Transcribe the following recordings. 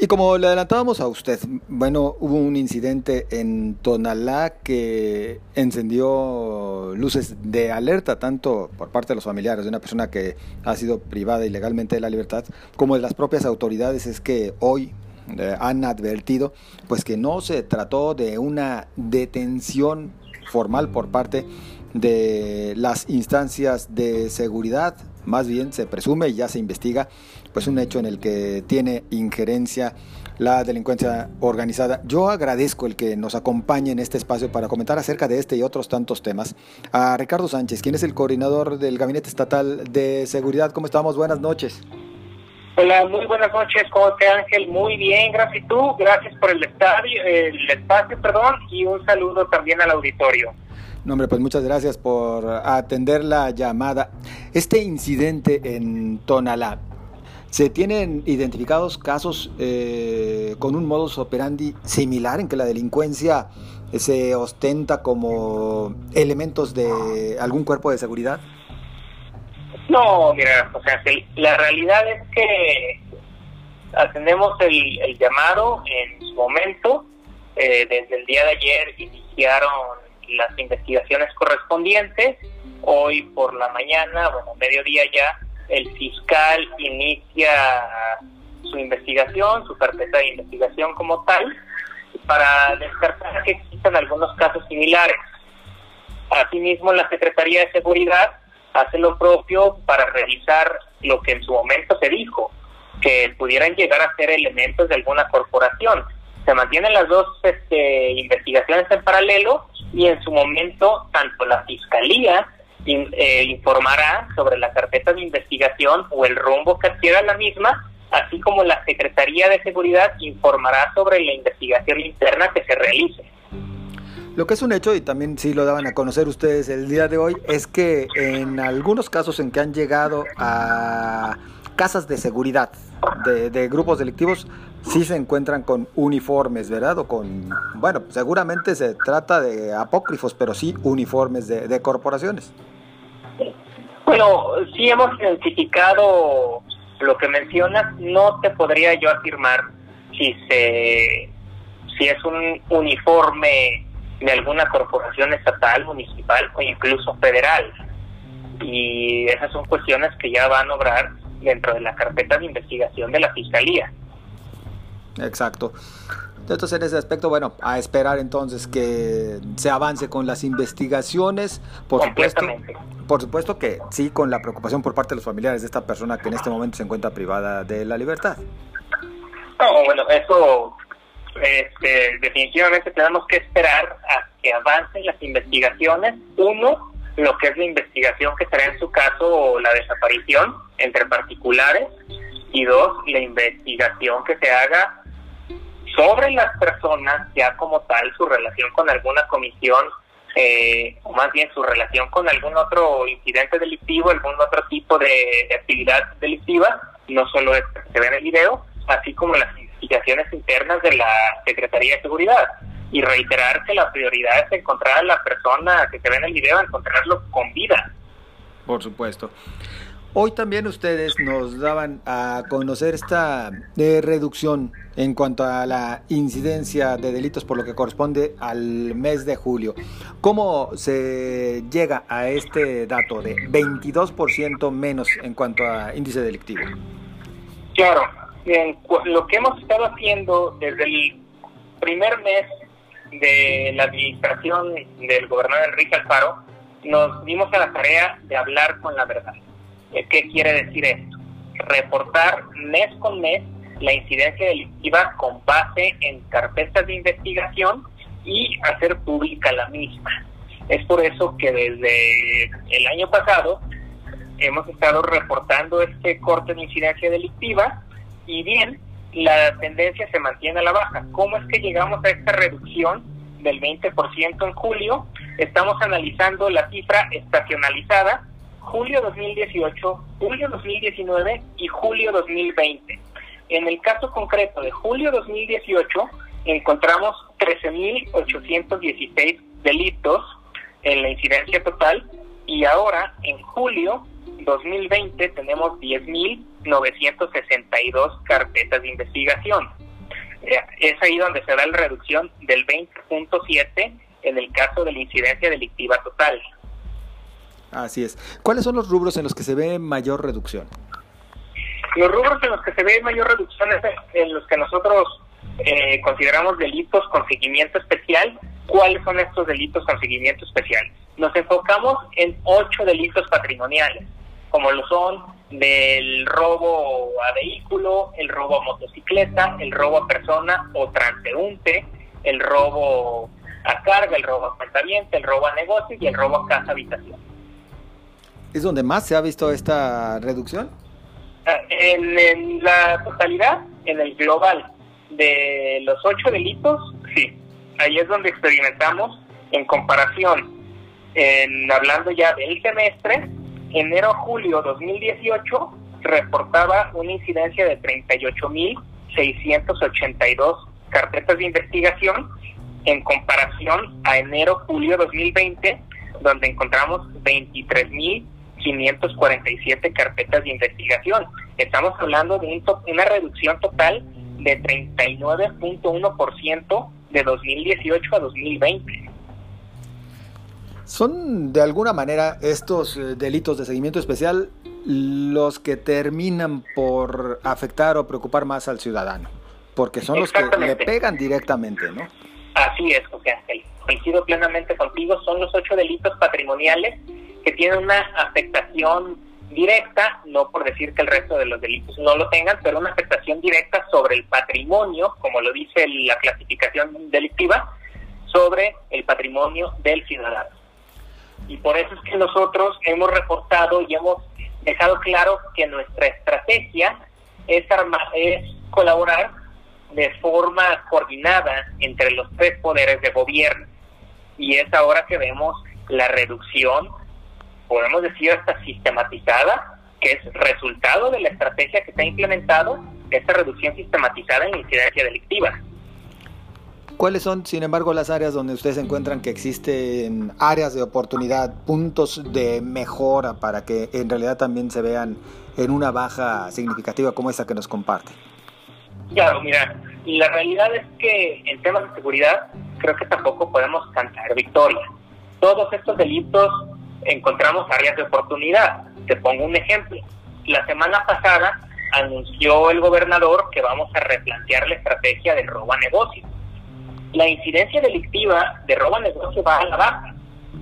Y como le adelantábamos a usted, bueno, hubo un incidente en Tonalá que encendió luces de alerta tanto por parte de los familiares de una persona que ha sido privada ilegalmente de la libertad, como de las propias autoridades, es que hoy eh, han advertido pues que no se trató de una detención formal por parte de las instancias de seguridad, más bien se presume y ya se investiga pues un hecho en el que tiene injerencia la delincuencia organizada. Yo agradezco el que nos acompañe en este espacio para comentar acerca de este y otros tantos temas a Ricardo Sánchez, quien es el coordinador del Gabinete Estatal de Seguridad. ¿Cómo estamos? Buenas noches. Hola, muy buenas noches, ¿cómo te Ángel? Muy bien, gracias tú, gracias por el estadio, el espacio, perdón, y un saludo también al auditorio. No, hombre, pues muchas gracias por atender la llamada. Este incidente en Tonalá, ¿Se tienen identificados casos eh, con un modus operandi similar en que la delincuencia se ostenta como elementos de algún cuerpo de seguridad? No, mira, o sea, la realidad es que atendemos el, llamado en su momento. Eh, desde el día de ayer iniciaron las investigaciones correspondientes. Hoy por la mañana, bueno, mediodía ya, el fiscal inicia su investigación, su carpeta de investigación como tal, para descartar que existan algunos casos similares. Asimismo, la Secretaría de Seguridad hace lo propio para revisar lo que en su momento se dijo, que pudieran llegar a ser elementos de alguna corporación. Se mantienen las dos este, investigaciones en paralelo y en su momento tanto la Fiscalía eh, informará sobre la carpeta de investigación o el rumbo que adquiera la misma, así como la Secretaría de Seguridad informará sobre la investigación interna que se realice. Lo que es un hecho, y también sí lo daban a conocer ustedes el día de hoy, es que en algunos casos en que han llegado a casas de seguridad de, de, grupos delictivos, sí se encuentran con uniformes, ¿verdad? O con, bueno, seguramente se trata de apócrifos, pero sí uniformes de, de corporaciones. Bueno, sí hemos identificado lo que mencionas, no te podría yo afirmar si se si es un uniforme de alguna corporación estatal, municipal o incluso federal. Y esas son cuestiones que ya van a obrar dentro de la carpeta de investigación de la Fiscalía. Exacto. Entonces, en ese aspecto, bueno, a esperar entonces que se avance con las investigaciones. Por supuesto, por supuesto que sí, con la preocupación por parte de los familiares de esta persona que en este momento se encuentra privada de la libertad. No, bueno, eso este, definitivamente tenemos que esperar a que avancen las investigaciones. Uno, lo que es la investigación que será en su caso la desaparición entre particulares. Y dos, la investigación que se haga sobre las personas, ya como tal, su relación con alguna comisión, eh, o más bien su relación con algún otro incidente delictivo, algún otro tipo de, actividad delictiva, no solo es que se ve en el video, así como las investigaciones internas de la Secretaría de Seguridad. Y reiterar que la prioridad es encontrar a la persona que se ve en el video, encontrarlo con vida. Por supuesto. Hoy también ustedes nos daban a conocer esta eh, reducción en cuanto a la incidencia de delitos por lo que corresponde al mes de julio. ¿Cómo se llega a este dato de 22% menos en cuanto a índice delictivo? Claro, lo que hemos estado haciendo desde el primer mes de la administración del gobernador Enrique Alfaro, nos dimos a la tarea de hablar con la verdad. ¿Qué quiere decir esto? Reportar mes con mes la incidencia delictiva con base en carpetas de investigación y hacer pública la misma. Es por eso que desde el año pasado hemos estado reportando este corte de incidencia delictiva y bien, la tendencia se mantiene a la baja. ¿Cómo es que llegamos a esta reducción del 20% en julio? Estamos analizando la cifra estacionalizada julio 2018, julio 2019 y julio 2020. En el caso concreto de julio 2018 encontramos 13.816 delitos en la incidencia total y ahora en julio 2020 tenemos 10.962 carpetas de investigación. es ahí donde se da la reducción del 20.7 en el caso de la incidencia delictiva total. Así es. ¿Cuáles son los rubros en los que se ve mayor reducción? Los rubros en los que se ve mayor reducción es en los que nosotros eh, consideramos delitos con seguimiento especial. ¿Cuáles son estos delitos con seguimiento especial? Nos enfocamos en ocho delitos patrimoniales, como lo son del robo a vehículo, el robo a motocicleta, el robo a persona o transeúnte, el robo a carga, el robo a cuentaviente, el robo a negocio y el robo a casa habitación. ¿Es donde más se ha visto esta reducción? Ah, en, la totalidad, en el global de los ocho delitos, sí. Ahí es donde experimentamos en comparación, en, hablando ya del semestre, enero-julio 2018 reportaba una incidencia de 38.682 carpetas de investigación en comparación a enero-julio 2020, donde encontramos 23.547 carpetas de investigación. Estamos hablando de una reducción total de 39.1% de 2018 a 2020. ¿Son de alguna manera estos eh, delitos de seguimiento especial los que terminan por afectar o preocupar más al ciudadano? Porque son los que le pegan directamente, ¿no? Así es, José Ángel. Coincido plenamente contigo. Son los ocho delitos patrimoniales que tienen una afectación directa, no por decir que el resto de los delitos no lo tengan, pero una afectación directa sobre el patrimonio, como lo dice la clasificación delictiva, sobre el patrimonio del ciudadano. Y por eso es que nosotros hemos reportado y hemos dejado claro que nuestra estrategia es, es colaborar de forma coordinada entre los tres poderes de gobierno. Y es ahora que vemos la reducción, podemos decir hasta sistematizada, que es resultado de la estrategia que se ha implementado, esta reducción sistematizada en incidencia delictiva. ¿Cuáles son, sin embargo, las áreas donde ustedes encuentran que existen áreas de oportunidad, puntos de mejora para que en realidad también se vean en una baja significativa como esta que nos comparte? Claro, mira, la realidad es que en temas de seguridad creo que tampoco podemos cantar victoria. Todos estos delitos encontramos áreas de oportunidad. Te pongo un ejemplo. La semana pasada anunció el gobernador que vamos a replantear la estrategia del robo a negocios la incidencia delictiva de robo a negocio va a la baja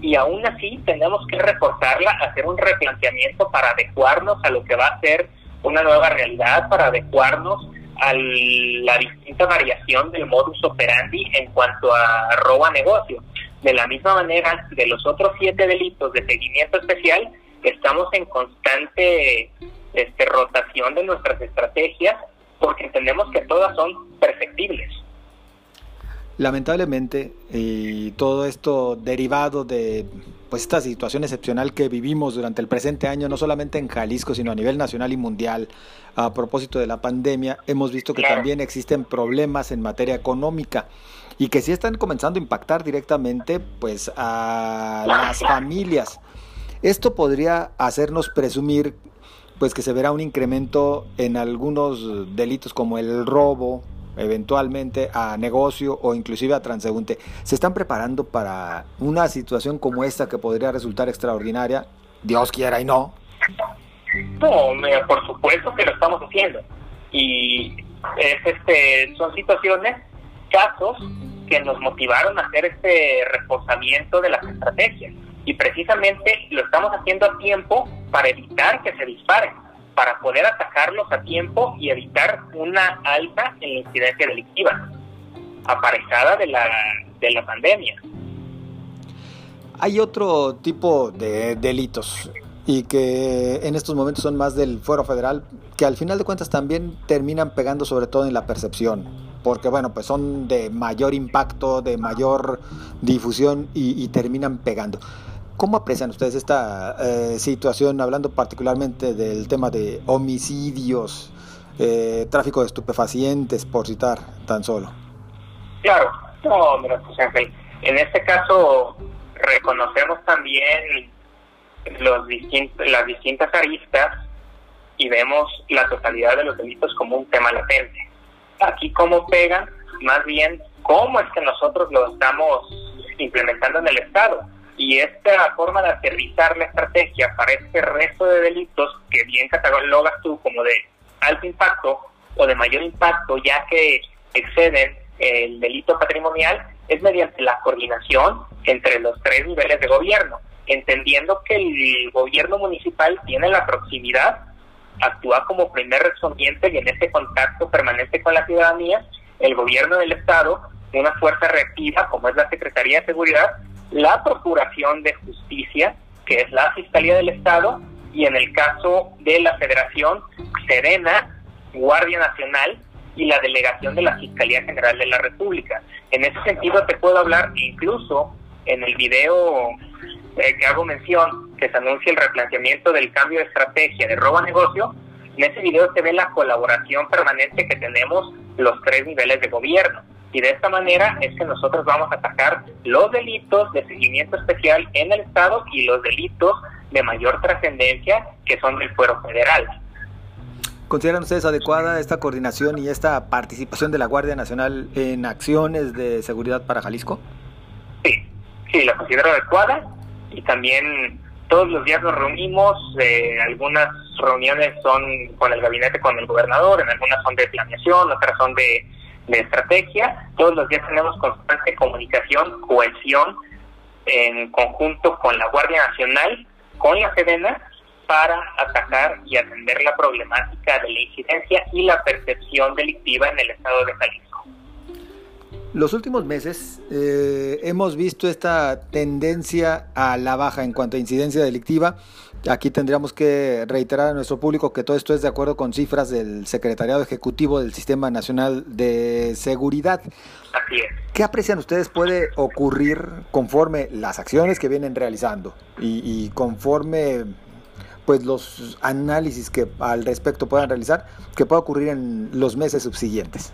y aún así tenemos que reforzarla, hacer un replanteamiento para adecuarnos a lo que va a ser una nueva realidad, para adecuarnos a la distinta variación del modus operandi en cuanto a robo a negocio. De la misma manera, de los otros siete delitos de seguimiento especial, estamos en constante este, rotación de nuestras estrategias porque entendemos que todas son perfectibles. Lamentablemente, y todo esto derivado de pues esta situación excepcional que vivimos durante el presente año, no solamente en Jalisco, sino a nivel nacional y mundial, a propósito de la pandemia, hemos visto que también existen problemas en materia económica y que sí están comenzando a impactar directamente pues a las familias. Esto podría hacernos presumir pues que se verá un incremento en algunos delitos como el robo, eventualmente a negocio o inclusive a transeúnte, ¿se están preparando para una situación como esta que podría resultar extraordinaria? Dios quiera y no. No, por supuesto que lo estamos haciendo. Y es este, son situaciones, casos que nos motivaron a hacer este reforzamiento de las estrategias. Y precisamente lo estamos haciendo a tiempo para evitar que se disparen para poder atacarlos a tiempo y evitar una alta en la incidencia delictiva aparejada de la, de la pandemia. Hay otro tipo de delitos y que en estos momentos son más del fuero federal, que al final de cuentas también terminan pegando sobre todo en la percepción, porque bueno, pues son de mayor impacto, de mayor difusión y, y terminan pegando. ¿Cómo aprecian ustedes esta eh, situación, hablando particularmente del tema de homicidios, eh, tráfico de estupefacientes, por citar tan solo? Claro, no, mira, Ángel, en este caso reconocemos también los las distintas aristas y vemos la totalidad de los delitos como un tema latente. Aquí cómo pegan, más bien cómo es que nosotros lo estamos implementando en el Estado. Y esta forma de aterrizar la estrategia para este resto de delitos que bien catalogas tú como de alto impacto o de mayor impacto, ya que exceden el delito patrimonial, es mediante la coordinación entre los tres niveles de gobierno, entendiendo que el gobierno municipal tiene la proximidad, actúa como primer respondiente y en ese contacto permanente con la ciudadanía, el gobierno del Estado, una fuerza reactiva como es la Secretaría de Seguridad, la Procuración de Justicia, que es la Fiscalía del Estado, y en el caso de la Federación, Serena, Guardia Nacional y la Delegación de la Fiscalía General de la República. En ese sentido te puedo hablar incluso en el video eh, que hago mención, que se anuncia el replanteamiento del cambio de estrategia de robo a negocio, en ese video se ve la colaboración permanente que tenemos los tres niveles de gobierno. Y de esta manera es que nosotros vamos a atacar los delitos de seguimiento especial en el Estado y los delitos de mayor trascendencia que son del fuero federal. ¿Consideran ustedes adecuada esta coordinación y esta participación de la Guardia Nacional en acciones de seguridad para Jalisco? Sí, sí, la considero adecuada y también todos los días nos reunimos, eh, algunas reuniones son con el gabinete, con el gobernador, en algunas son de planeación, otras son de de estrategia. Todos los días tenemos constante comunicación, cohesión en conjunto con la Guardia Nacional, con la Sedena, para atacar y atender la problemática de la incidencia y la percepción delictiva en el estado de Jalisco. Los últimos meses eh, hemos visto esta tendencia a la baja en cuanto a incidencia delictiva. Aquí tendríamos que reiterar a nuestro público que todo esto es de acuerdo con cifras del Secretariado Ejecutivo del Sistema Nacional de Seguridad. Así es. ¿Qué aprecian ustedes puede ocurrir conforme las acciones que vienen realizando y, y conforme pues los análisis que al respecto puedan realizar, que pueda ocurrir en los meses subsiguientes?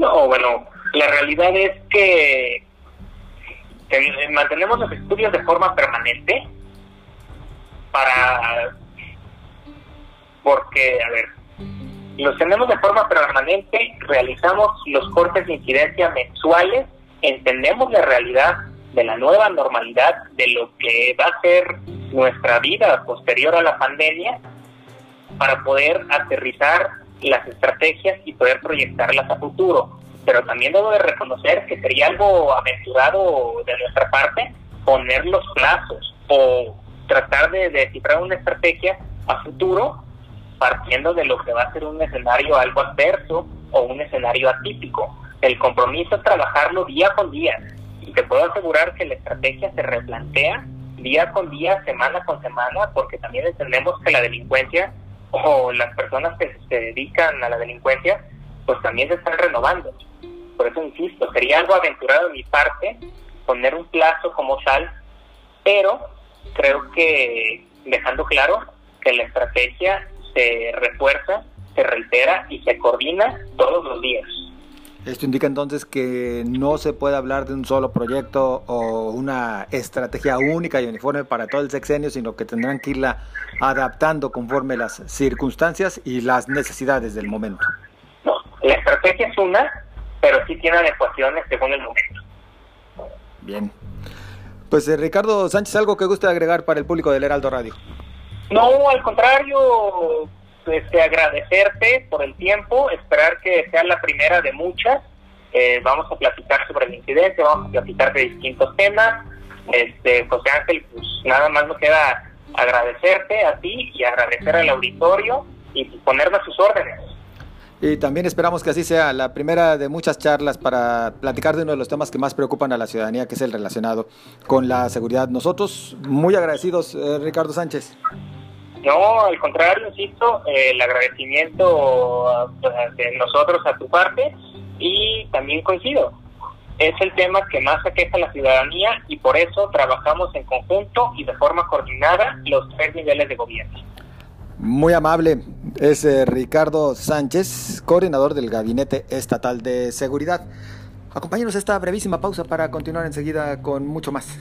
No, bueno, la realidad es que mantenemos los estudios de forma permanente para porque, a ver, los tenemos de forma permanente, realizamos los cortes de incidencia mensuales, entendemos la realidad de la nueva normalidad, de lo que va a ser nuestra vida posterior a la pandemia, para poder aterrizar las estrategias y poder proyectarlas a futuro. Pero también debo de reconocer que sería algo aventurado de nuestra parte poner los plazos o tratar de descifrar una estrategia a futuro partiendo de lo que va a ser un escenario algo adverso o un escenario atípico. El compromiso es trabajarlo día con día y te puedo asegurar que la estrategia se replantea día con día, semana con semana, porque también entendemos que la delincuencia o las personas que se dedican a la delincuencia, pues también se están renovando. Por eso insisto, sería algo aventurado de mi parte poner un plazo como tal, pero creo que dejando claro que la estrategia se refuerza, se reitera y se coordina todos los días. Esto indica entonces que no se puede hablar de un solo proyecto o una estrategia única y uniforme para todo el sexenio, sino que tendrán que irla adaptando conforme las circunstancias y las necesidades del momento. No, la estrategia es una, pero sí tiene adecuaciones según el momento. Bien. Pues eh, Ricardo Sánchez, ¿algo que guste agregar para el público del Heraldo Radio? No, al contrario, este, agradecerte por el tiempo, esperar que sea la primera de muchas. Eh, vamos a platicar sobre el incidente, vamos a platicar de distintos temas. Este, José Ángel, pues nada más nos queda agradecerte a ti y agradecer al auditorio y ponerme a sus órdenes. Y también esperamos que así sea la primera de muchas charlas para platicar de uno de los temas que más preocupan a la ciudadanía, que es el relacionado con la seguridad. Nosotros muy agradecidos, eh, Ricardo Sánchez. No, al contrario, insisto, el agradecimiento de nosotros a tu parte y también coincido. Es el tema que más aqueja a la ciudadanía y por eso trabajamos en conjunto y de forma coordinada los tres niveles de gobierno. Muy amable, es eh, Ricardo Sánchez, coordinador del Gabinete Estatal de Seguridad. Acompáñenos a esta brevísima pausa para continuar enseguida con mucho más.